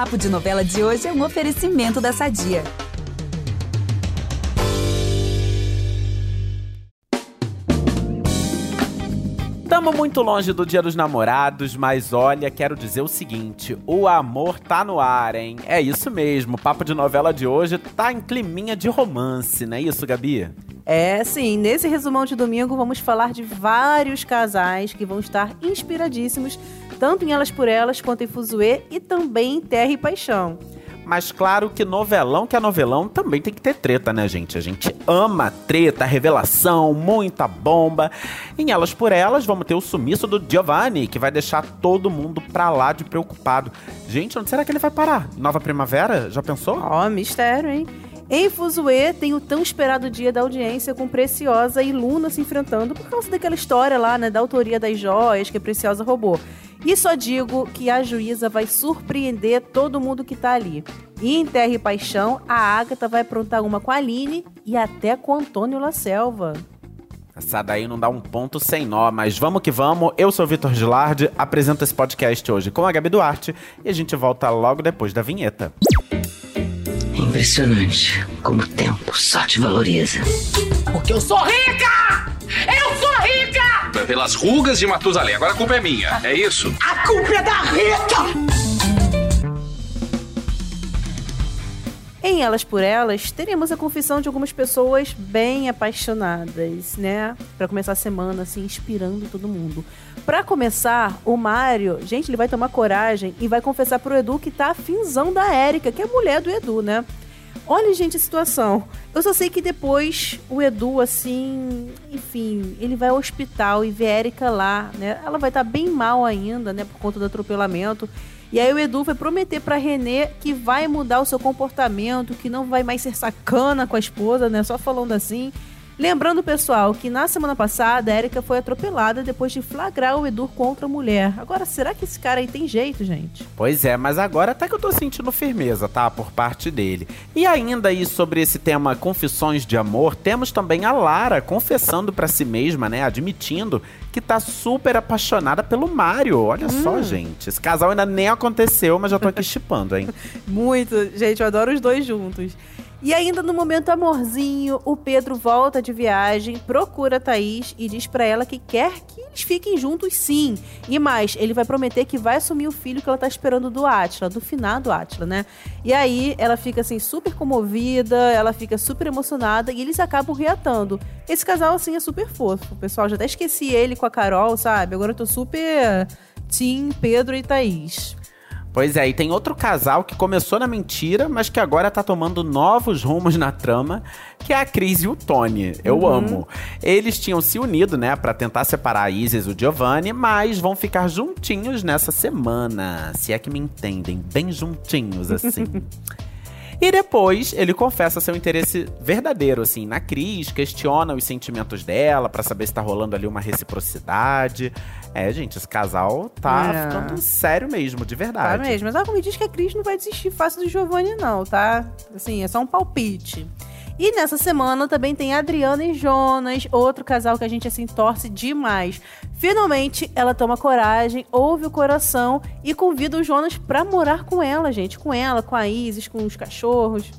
Papo de Novela de hoje é um oferecimento da Sadia. Estamos muito longe do Dia dos Namorados, mas olha, quero dizer o seguinte: o amor tá no ar, hein? É isso mesmo, o papo de novela de hoje tá em climinha de romance, não é isso, Gabi? É, sim. Nesse resumão de domingo, vamos falar de vários casais que vão estar inspiradíssimos, tanto em Elas por Elas quanto em Fuzue e também em Terra e Paixão. Mas claro que novelão que é novelão também tem que ter treta, né, gente? A gente ama treta, revelação, muita bomba. Em Elas por Elas, vamos ter o sumiço do Giovanni, que vai deixar todo mundo pra lá de preocupado. Gente, onde será que ele vai parar? Nova Primavera? Já pensou? Ó, oh, mistério, hein? Em Fuzue tem o tão esperado dia da audiência com Preciosa e Luna se enfrentando por causa daquela história lá, né, da autoria das joias que a Preciosa roubou. E só digo que a juíza vai surpreender todo mundo que tá ali. E em Terra e Paixão, a Agatha vai aprontar uma com a Aline e até com Antônio La Selva. Essa daí não dá um ponto sem nó, mas vamos que vamos. Eu sou Vitor Gilardi, apresento esse podcast hoje com a Gabi Duarte e a gente volta logo depois da vinheta. Impressionante como o tempo só te valoriza. Porque eu sou rica! Eu sou rica! Pelas rugas de Matusalém. Agora a culpa é minha, é isso? A culpa é da Rita! Em Elas por Elas, teremos a confissão de algumas pessoas bem apaixonadas, né? Para começar a semana, assim, inspirando todo mundo. Para começar, o Mário, gente, ele vai tomar coragem e vai confessar pro Edu que tá afinzão da Érica, que é a mulher do Edu, né? Olha, gente, a situação. Eu só sei que depois o Edu, assim, enfim, ele vai ao hospital e vê a Erika lá, né? Ela vai estar tá bem mal ainda, né, por conta do atropelamento. E aí o Edu vai prometer para Renê que vai mudar o seu comportamento, que não vai mais ser sacana com a esposa, né? Só falando assim. Lembrando, pessoal, que na semana passada a Erika foi atropelada depois de flagrar o Edu contra a mulher. Agora, será que esse cara aí tem jeito, gente? Pois é, mas agora até que eu tô sentindo firmeza, tá? Por parte dele. E ainda aí sobre esse tema confissões de amor, temos também a Lara confessando para si mesma, né? Admitindo que tá super apaixonada pelo Mario. Olha hum. só, gente. Esse casal ainda nem aconteceu, mas já tô aqui chipando, hein? Muito. Gente, eu adoro os dois juntos. E ainda no momento amorzinho, o Pedro volta de viagem, procura a Thaís e diz para ela que quer que eles fiquem juntos sim. E mais, ele vai prometer que vai assumir o filho que ela tá esperando do Átila, do finado Átila, né? E aí ela fica assim super comovida, ela fica super emocionada e eles acabam reatando. Esse casal assim é super fofo. Pessoal, já até esqueci ele com a Carol, sabe? Agora eu tô super Tim, Pedro e Thaís. Pois é, e tem outro casal que começou na mentira, mas que agora tá tomando novos rumos na trama, que é a Cris e o Tony. Eu uhum. amo. Eles tinham se unido, né, para tentar separar a Isis e o Giovanni, mas vão ficar juntinhos nessa semana. Se é que me entendem, bem juntinhos assim. E depois ele confessa seu interesse verdadeiro, assim, na Cris, questiona os sentimentos dela para saber se tá rolando ali uma reciprocidade. É, gente, esse casal tá é. ficando sério mesmo, de verdade. Tá mesmo. Mas ela me diz que a Cris não vai desistir fácil do Giovanni, não, tá? Assim, é só um palpite. E nessa semana também tem Adriana e Jonas, outro casal que a gente assim torce demais. Finalmente ela toma coragem, ouve o coração e convida o Jonas pra morar com ela, gente. Com ela, com a Isis, com os cachorros.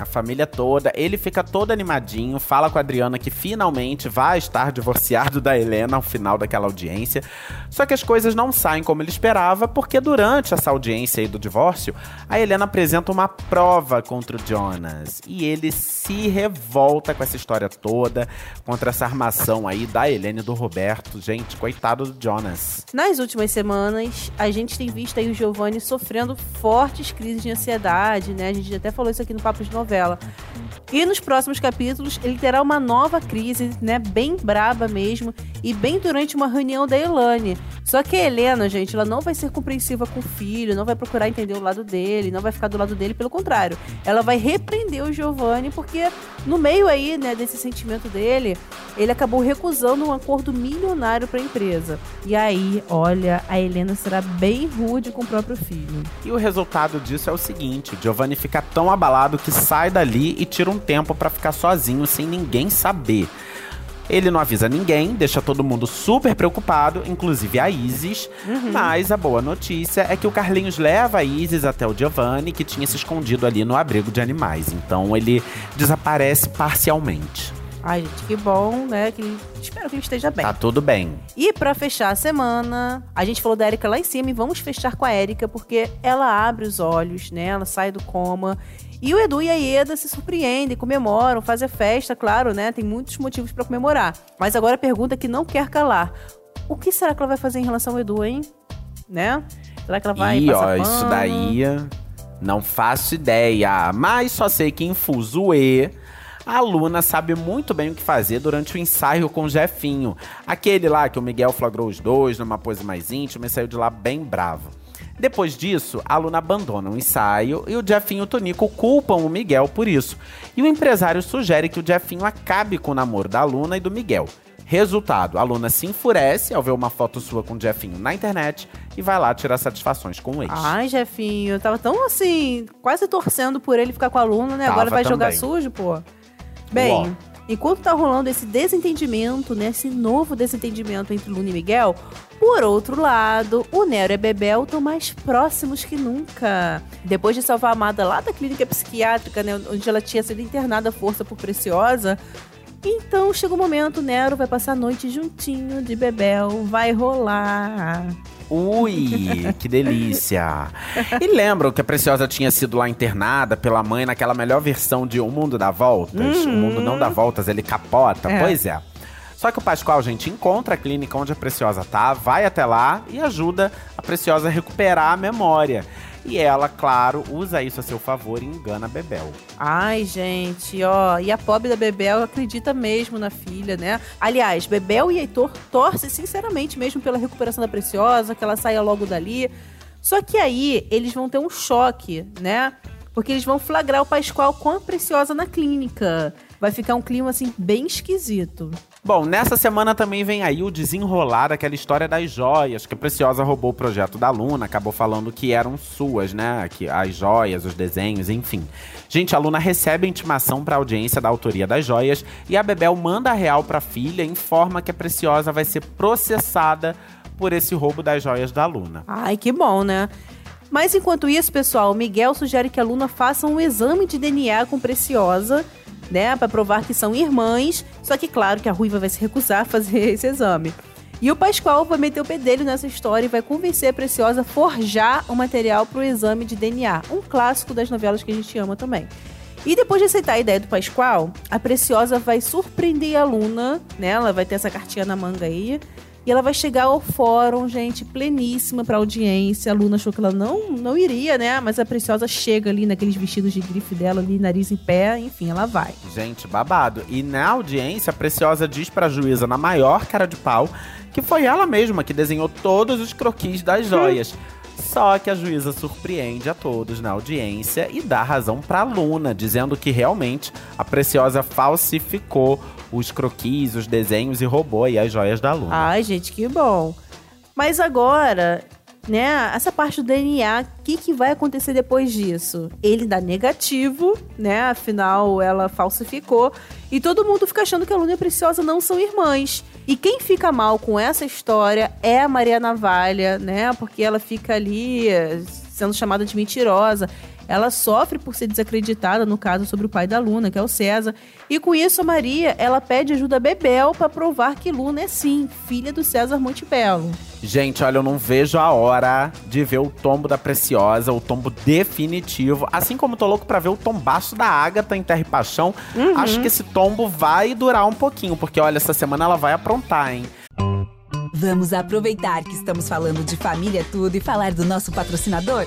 A família toda, ele fica todo animadinho, fala com a Adriana que finalmente vai estar divorciado da Helena ao final daquela audiência. Só que as coisas não saem como ele esperava, porque durante essa audiência aí do divórcio, a Helena apresenta uma prova contra o Jonas. E ele se revolta com essa história toda, contra essa armação aí da Helena e do Roberto. Gente, coitado do Jonas. Nas últimas semanas, a gente tem visto aí o Giovanni sofrendo fortes crises de ansiedade, né? A gente até falou isso aqui no Papo de Novela novela. E nos próximos capítulos ele terá uma nova crise, né, bem braba mesmo, e bem durante uma reunião da Elane. Só que a Helena, gente, ela não vai ser compreensiva com o filho, não vai procurar entender o lado dele, não vai ficar do lado dele, pelo contrário. Ela vai repreender o Giovanni porque no meio aí, né, desse sentimento dele, ele acabou recusando um acordo milionário para a empresa. E aí, olha, a Helena será bem rude com o próprio filho. E o resultado disso é o seguinte: Giovanni fica tão abalado que sai dali e tira um tempo para ficar sozinho sem ninguém saber. Ele não avisa ninguém, deixa todo mundo super preocupado, inclusive a Isis. Mas a boa notícia é que o Carlinhos leva a Isis até o Giovanni, que tinha se escondido ali no abrigo de animais. Então ele desaparece parcialmente. Ai, gente, que bom, né? Que espero que ele esteja bem. Tá tudo bem. E pra fechar a semana, a gente falou da Erika lá em cima e vamos fechar com a Erika porque ela abre os olhos, né? Ela sai do coma. E o Edu e a Ieda se surpreendem, comemoram, fazem a festa, claro, né? Tem muitos motivos pra comemorar. Mas agora a pergunta que não quer calar. O que será que ela vai fazer em relação ao Edu, hein? Né? Será que ela vai Ih, ó, isso daí não faço ideia. Mas só sei que em Fuzue, a Luna sabe muito bem o que fazer durante o ensaio com o Jefinho. Aquele lá que o Miguel flagrou os dois numa pose mais íntima e saiu de lá bem bravo. Depois disso, a Luna abandona o ensaio e o Jefinho e o Tonico culpam o Miguel por isso. E o empresário sugere que o Jefinho acabe com o namoro da Luna e do Miguel. Resultado, a Luna se enfurece ao ver uma foto sua com o Jefinho na internet e vai lá tirar satisfações com o ex. Ai, Jefinho, eu tava tão assim, quase torcendo por ele ficar com a Luna, né? Agora Tava vai jogar também. sujo, pô. Bem, enquanto tá rolando esse desentendimento, né? Esse novo desentendimento entre Luna e Miguel, por outro lado, o Nero e a Bebel estão mais próximos que nunca. Depois de salvar a Amada lá da clínica psiquiátrica, né? Onde ela tinha sido internada à força por Preciosa. Então chega o momento, Nero vai passar a noite juntinho de Bebel, vai rolar. Ui, que delícia! E lembram que a Preciosa tinha sido lá internada pela mãe naquela melhor versão de O Mundo dá Voltas? O mundo não dá voltas, ele capota. É. Pois é. Só que o Pascoal, gente, encontra a clínica onde a Preciosa tá, vai até lá e ajuda a Preciosa a recuperar a memória. E ela, claro, usa isso a seu favor e engana Bebel. Ai, gente, ó. E a pobre da Bebel acredita mesmo na filha, né? Aliás, Bebel e Heitor torcem sinceramente mesmo pela recuperação da Preciosa, que ela saia logo dali. Só que aí eles vão ter um choque, né? Porque eles vão flagrar o Pascoal com a Preciosa na clínica. Vai ficar um clima, assim, bem esquisito. Bom, nessa semana também vem aí o desenrolar daquela história das joias, que a Preciosa roubou o projeto da Luna, acabou falando que eram suas, né? Que as joias, os desenhos, enfim. Gente, a Luna recebe a intimação para audiência da autoria das joias e a Bebel manda a real pra filha e informa que a Preciosa vai ser processada por esse roubo das joias da Luna. Ai, que bom, né? Mas enquanto isso, pessoal, Miguel sugere que a Luna faça um exame de DNA com Preciosa, né, Pra provar que são irmãs. Só que claro que a Ruiva vai se recusar a fazer esse exame. E o Pascoal vai meter o pedelho nessa história e vai convencer a Preciosa a forjar o material pro exame de DNA, um clássico das novelas que a gente ama também. E depois de aceitar a ideia do Pascoal, a Preciosa vai surpreender a Luna, né? Ela vai ter essa cartinha na manga aí. E ela vai chegar ao fórum, gente, pleníssima pra audiência. A Luna achou que ela não, não iria, né? Mas a Preciosa chega ali naqueles vestidos de grife dela, ali, nariz em pé, enfim, ela vai. Gente, babado. E na audiência, a Preciosa diz pra juíza, na maior cara de pau, que foi ela mesma que desenhou todos os croquis das joias. Só que a juíza surpreende a todos na audiência e dá razão pra Luna, dizendo que realmente a Preciosa falsificou os croquis, os desenhos e roubou aí as joias da Luna. Ai, gente, que bom. Mas agora, né, essa parte do DNA, o que, que vai acontecer depois disso? Ele dá negativo, né? Afinal, ela falsificou. E todo mundo fica achando que a Luna e a Preciosa não são irmãs. E quem fica mal com essa história é a Maria Navalha, né? Porque ela fica ali sendo chamada de mentirosa. Ela sofre por ser desacreditada no caso sobre o pai da Luna, que é o César. E com isso, a Maria, ela pede ajuda a Bebel para provar que Luna é sim filha do César Montebello. Gente, olha, eu não vejo a hora de ver o tombo da Preciosa, o tombo definitivo. Assim como tô louco pra ver o tombaço da Ágata em Terra e Paixão. Acho que esse tombo vai durar um pouquinho, porque olha, essa semana ela vai aprontar, hein? Vamos aproveitar que estamos falando de família tudo e falar do nosso patrocinador?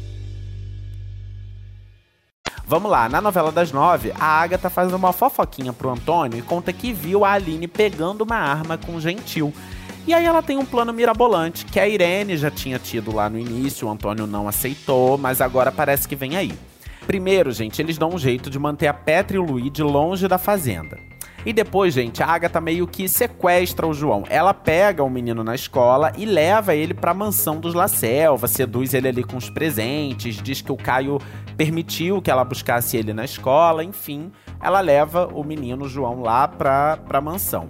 Vamos lá, na novela das nove, a Agatha faz uma fofoquinha pro Antônio e conta que viu a Aline pegando uma arma com Gentil. E aí ela tem um plano mirabolante, que a Irene já tinha tido lá no início, o Antônio não aceitou, mas agora parece que vem aí. Primeiro, gente, eles dão um jeito de manter a Petra e o Luigi longe da fazenda. E depois, gente, a Agatha meio que sequestra o João. Ela pega o menino na escola e leva ele pra mansão dos La Selva, seduz ele ali com os presentes, diz que o Caio permitiu que ela buscasse ele na escola, enfim. Ela leva o menino João lá pra, pra mansão.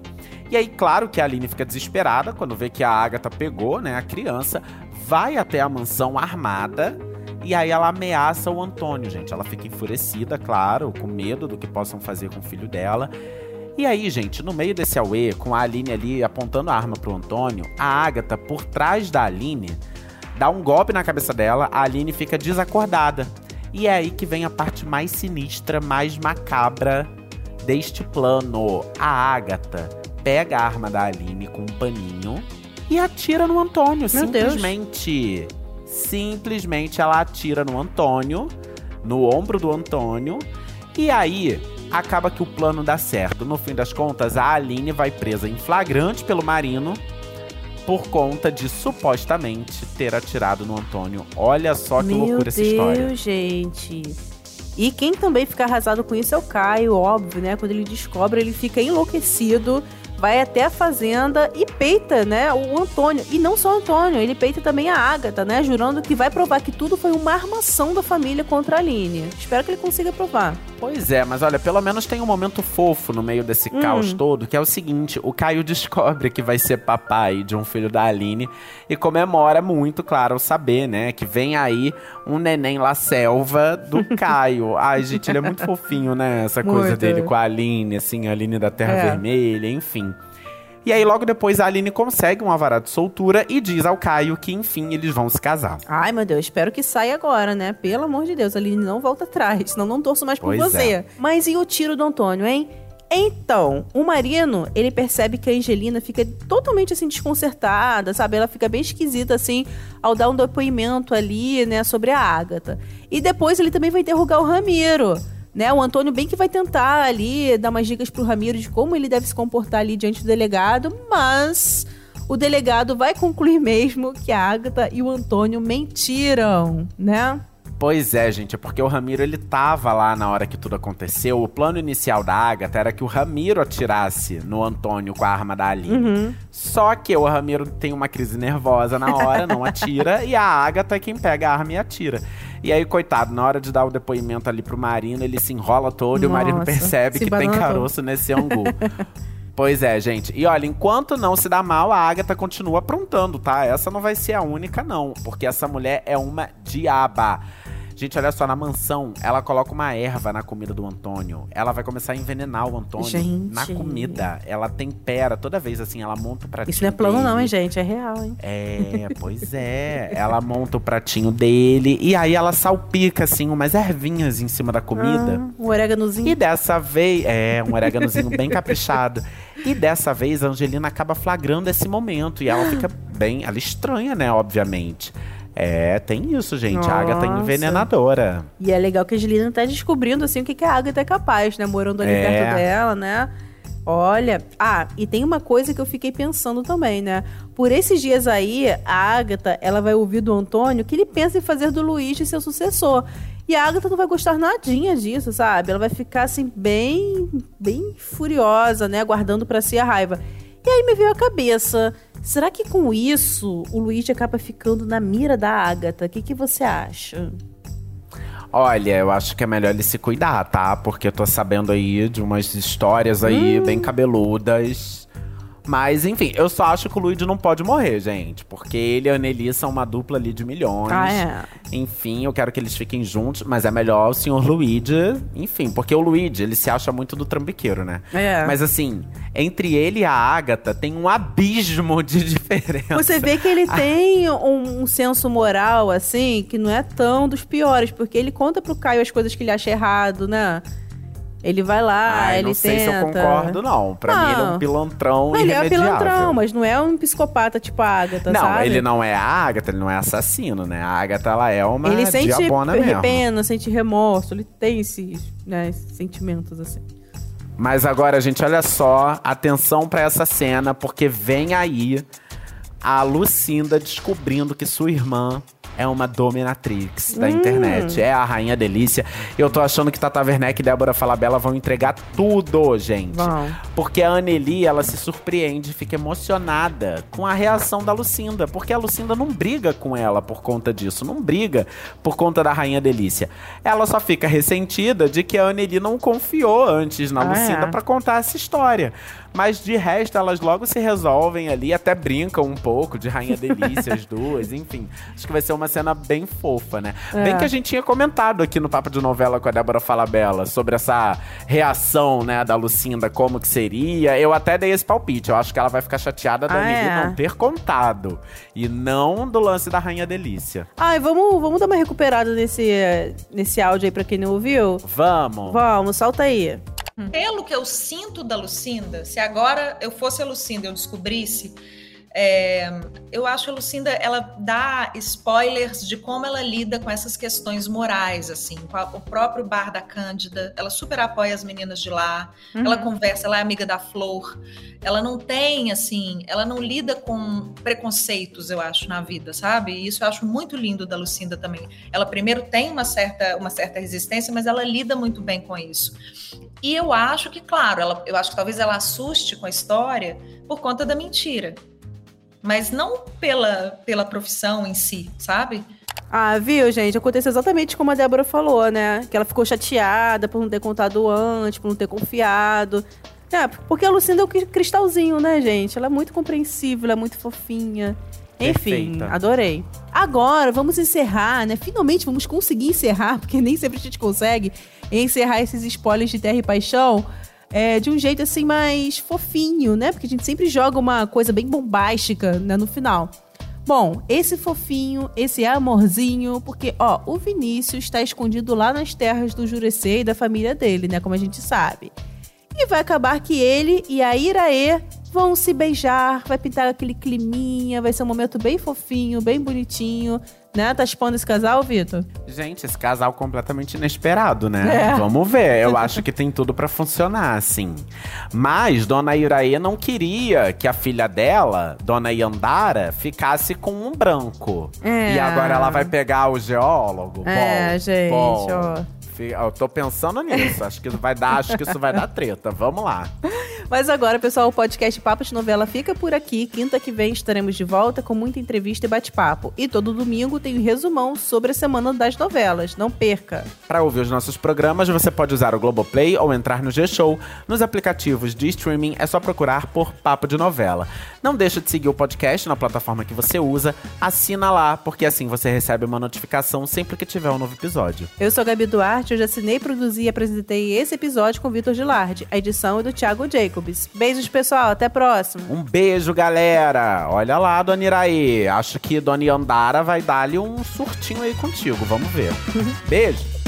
E aí, claro que a Aline fica desesperada quando vê que a Agatha pegou, né, a criança, vai até a mansão armada e aí ela ameaça o Antônio, gente. Ela fica enfurecida, claro, com medo do que possam fazer com o filho dela. E aí, gente, no meio desse auê, com a Aline ali apontando a arma pro Antônio, a Agatha, por trás da Aline, dá um golpe na cabeça dela, a Aline fica desacordada. E é aí que vem a parte mais sinistra, mais macabra deste plano. A Agatha pega a arma da Aline com um paninho e atira no Antônio, Meu simplesmente. Simplesmente ela atira no Antônio, no ombro do Antônio, e aí acaba que o plano dá certo. No fim das contas, a Aline vai presa em flagrante pelo Marino por conta de supostamente ter atirado no Antônio. Olha só que Meu loucura Deus, essa história. gente. E quem também fica arrasado com isso é o Caio, óbvio, né? Quando ele descobre, ele fica enlouquecido, vai até a fazenda e peita, né, o Antônio. E não só o Antônio, ele peita também a Agatha, né? Jurando que vai provar que tudo foi uma armação da família contra a Aline. Espero que ele consiga provar. Pois é, mas olha, pelo menos tem um momento fofo no meio desse caos todo, que é o seguinte: o Caio descobre que vai ser papai de um filho da Aline e comemora muito, claro, ao saber, né, que vem aí um neném lá selva do Caio. Ai, gente, ele é muito fofinho, né? Essa coisa Muito. dele com a Aline, assim, a Aline da Terra É. Vermelha, enfim. E aí, logo depois, a Aline consegue um alvará de soltura e diz ao Caio que, enfim, eles vão se casar. Ai, meu Deus, espero que saia agora, né? Pelo amor de Deus, a Aline não volta atrás, senão não torço mais por Pois você. é. Mas e o tiro do Antônio, hein? Então, o Marino, ele percebe que a Angelina fica totalmente assim desconcertada, sabe? Ela fica bem esquisita assim ao dar um depoimento ali, né, sobre a Ágata. E depois ele também vai interrogar o Ramiro, né? O Antônio bem que vai tentar ali dar umas dicas pro Ramiro de como ele deve se comportar ali diante do delegado, mas o delegado vai concluir mesmo que a Ágata e o Antônio mentiram, né? Pois é, gente, é porque o Ramiro ele tava lá na hora que tudo aconteceu. O plano inicial da Agatha era que o Ramiro atirasse no Antônio com a arma da Aline. Só que o Ramiro tem uma crise nervosa na hora, não atira, e a Agatha é quem pega a arma e atira. E aí, coitado, na hora de dar o depoimento ali pro Marino, ele se enrola todo e o Marino Nossa, percebe que tem caroço nesse angu. Pois é, gente. E olha, enquanto não se dá mal, a Agatha continua aprontando, tá? Essa não vai ser a única, não. Porque essa mulher é uma diaba. Gente, olha só, na mansão, ela coloca uma erva na comida do Antônio. Ela vai começar a envenenar o Antônio Gente. na comida. Ela tempera toda vez, assim, ela monta o pratinho Isso não é plano dele. não, hein, gente? É real, hein? É, pois é. Ela monta o pratinho dele e aí ela salpica, assim, umas ervinhas em cima da comida. Ah, um oréganozinho. E dessa vez, é, um oréganozinho bem caprichado. E dessa vez a Angelina acaba flagrando esse momento. E ela fica bem. Ela estranha, né? Obviamente. É, tem isso, gente. A Agatha é Nossa. envenenadora. E é legal que a Angelina tá descobrindo, assim, o que, que a Agatha é capaz, né? Morando ali É. perto dela, né? Olha, ah, e tem uma coisa que eu fiquei pensando também, né? Por esses dias aí, a Agatha, ela vai ouvir do Antônio que ele pensa em fazer do Luiz seu sucessor. E a Agatha não vai gostar nadinha disso, sabe? Ela vai ficar, assim, bem, bem furiosa, né? Guardando pra si a raiva. E aí me veio a cabeça, será que com isso o Luiz acaba ficando na mira da Agatha? O que, que você acha? Olha, eu acho que é melhor ele se cuidar, tá? Porque eu tô sabendo aí de umas histórias aí Hum. bem cabeludas. Mas, enfim, eu só acho que o Luigi não pode morrer, gente. Porque ele e a Anneli são uma dupla ali de milhões. Ah, é? Enfim, eu quero que eles fiquem juntos, mas é melhor o senhor Luigi. Enfim, porque o Luigi, ele se acha muito do trambiqueiro, né? É. Mas assim, entre ele e a Agatha tem um abismo de diferença. Você vê que ele tem um, um senso moral, assim, que não é tão dos piores, porque ele conta pro Caio as coisas que ele acha errado, né? Ele vai lá, Ai, ele não sei tenta. se eu concordo, não. Pra mim, ele é Não. um pilantrão Não, ele é um pilantrão, mas não é um psicopata tipo a Agatha, Não, sabe? ele não é a Agatha, ele não é assassino, né? A Agatha, ela é uma Ele sente diabona mesmo. pena, sente remorso, ele tem esses, né, esses sentimentos, assim. Mas agora, gente, olha só, atenção pra essa cena, porque vem aí a Lucinda descobrindo que sua irmã é uma dominatrix da internet. É a rainha delícia. Eu tô achando que Tata Werneck e Débora Falabella vão entregar tudo, gente. Vão. Porque a Anneli, ela se surpreende, fica emocionada com a reação da Lucinda. Porque a Lucinda não briga com ela por conta disso. Não briga por conta da rainha delícia. Ela só fica ressentida de que a Anneli não confiou antes na Ah, Lucinda é? pra contar essa história. Mas de resto, elas logo se resolvem ali, até brincam um pouco de Rainha Delícia, as duas, enfim. Acho que vai ser uma cena bem fofa, né? É. Bem que a gente tinha comentado aqui no Papo de Novela com a Débora Falabella sobre essa reação, né, da Lucinda, como que seria. Eu até dei esse palpite. Eu acho que ela vai ficar chateada da Ah, é? não ter contado. E não do lance da Rainha Delícia. Ai, vamos, vamos dar uma recuperada nesse, eh, nesse áudio aí pra quem não ouviu? Vamos! Vamos, solta aí. Pelo que eu sinto da Lucinda, se agora eu fosse a Lucinda eu descobrisse, é, eu acho que a Lucinda ela dá spoilers de como ela lida com essas questões morais, assim, o próprio bar da Cândida. Ela super apoia as meninas de lá. Ela conversa, ela é amiga da Flor. Ela não tem, assim, ela não lida com preconceitos, eu acho, na vida, sabe? E isso eu acho muito lindo da Lucinda também. Ela primeiro tem uma certa, uma certa resistência, mas ela lida muito bem com isso. E eu acho que, claro, ela, eu acho que talvez ela assuste com a história por conta da mentira. Mas não pela, pela profissão em si, sabe? Ah, viu, gente? Aconteceu exatamente como a Débora falou, né? Que ela ficou chateada por não ter contado antes, por não ter confiado. É, porque a Lucinda é o cri- cristalzinho, né, gente? Ela é muito compreensível, ela é muito fofinha. Enfim, Perfeita. adorei. Agora, vamos encerrar, né? Finalmente vamos conseguir encerrar, porque nem sempre a gente consegue encerrar esses spoilers de Terra e Paixão é, de um jeito assim mais fofinho, né? Porque a gente sempre joga uma coisa bem bombástica né, no final. Bom, esse fofinho, esse amorzinho, porque, ó, o Vinícius está escondido lá nas terras do Jurecê e da família dele, né? Como a gente sabe. E vai acabar que ele e a Iraê vão se beijar, vai pintar aquele climinha, vai ser um momento bem fofinho, bem bonitinho, né? Tá expondo esse casal, Vitor? Gente, esse casal completamente inesperado, né? É. Vamos ver. Eu acho que tem tudo pra funcionar, assim. Mas Dona Iraê não queria que a filha dela, Dona Yandara, ficasse com um branco. É. E agora ela vai pegar o geólogo. É, Bom, gente, bom. Eu tô pensando nisso. Acho que vai dar, acho que isso vai dar treta. Vamos lá. Mas agora, pessoal, o podcast Papo de Novela fica por aqui. Quinta que vem estaremos de volta com muita entrevista e bate-papo. E todo domingo tem um resumão sobre a semana das novelas. Não perca! Para ouvir os nossos programas, você pode usar o Globoplay ou entrar no G-Show. Nos aplicativos de streaming é só procurar por Papo de Novela. Não deixa de seguir o podcast na plataforma que você usa, assina lá, porque assim você recebe uma notificação sempre que tiver um novo episódio. Eu sou a Gabi Duarte, hoje assinei, produzi e apresentei esse episódio com o Vitor Gilardi. A edição é do Thiago Jacobs. Beijos, pessoal. Até a próxima. Um beijo, galera! Olha lá, Dona Iraí. Acho que Dona Yandara vai dar-lhe um surtinho aí contigo. Vamos ver. Beijo!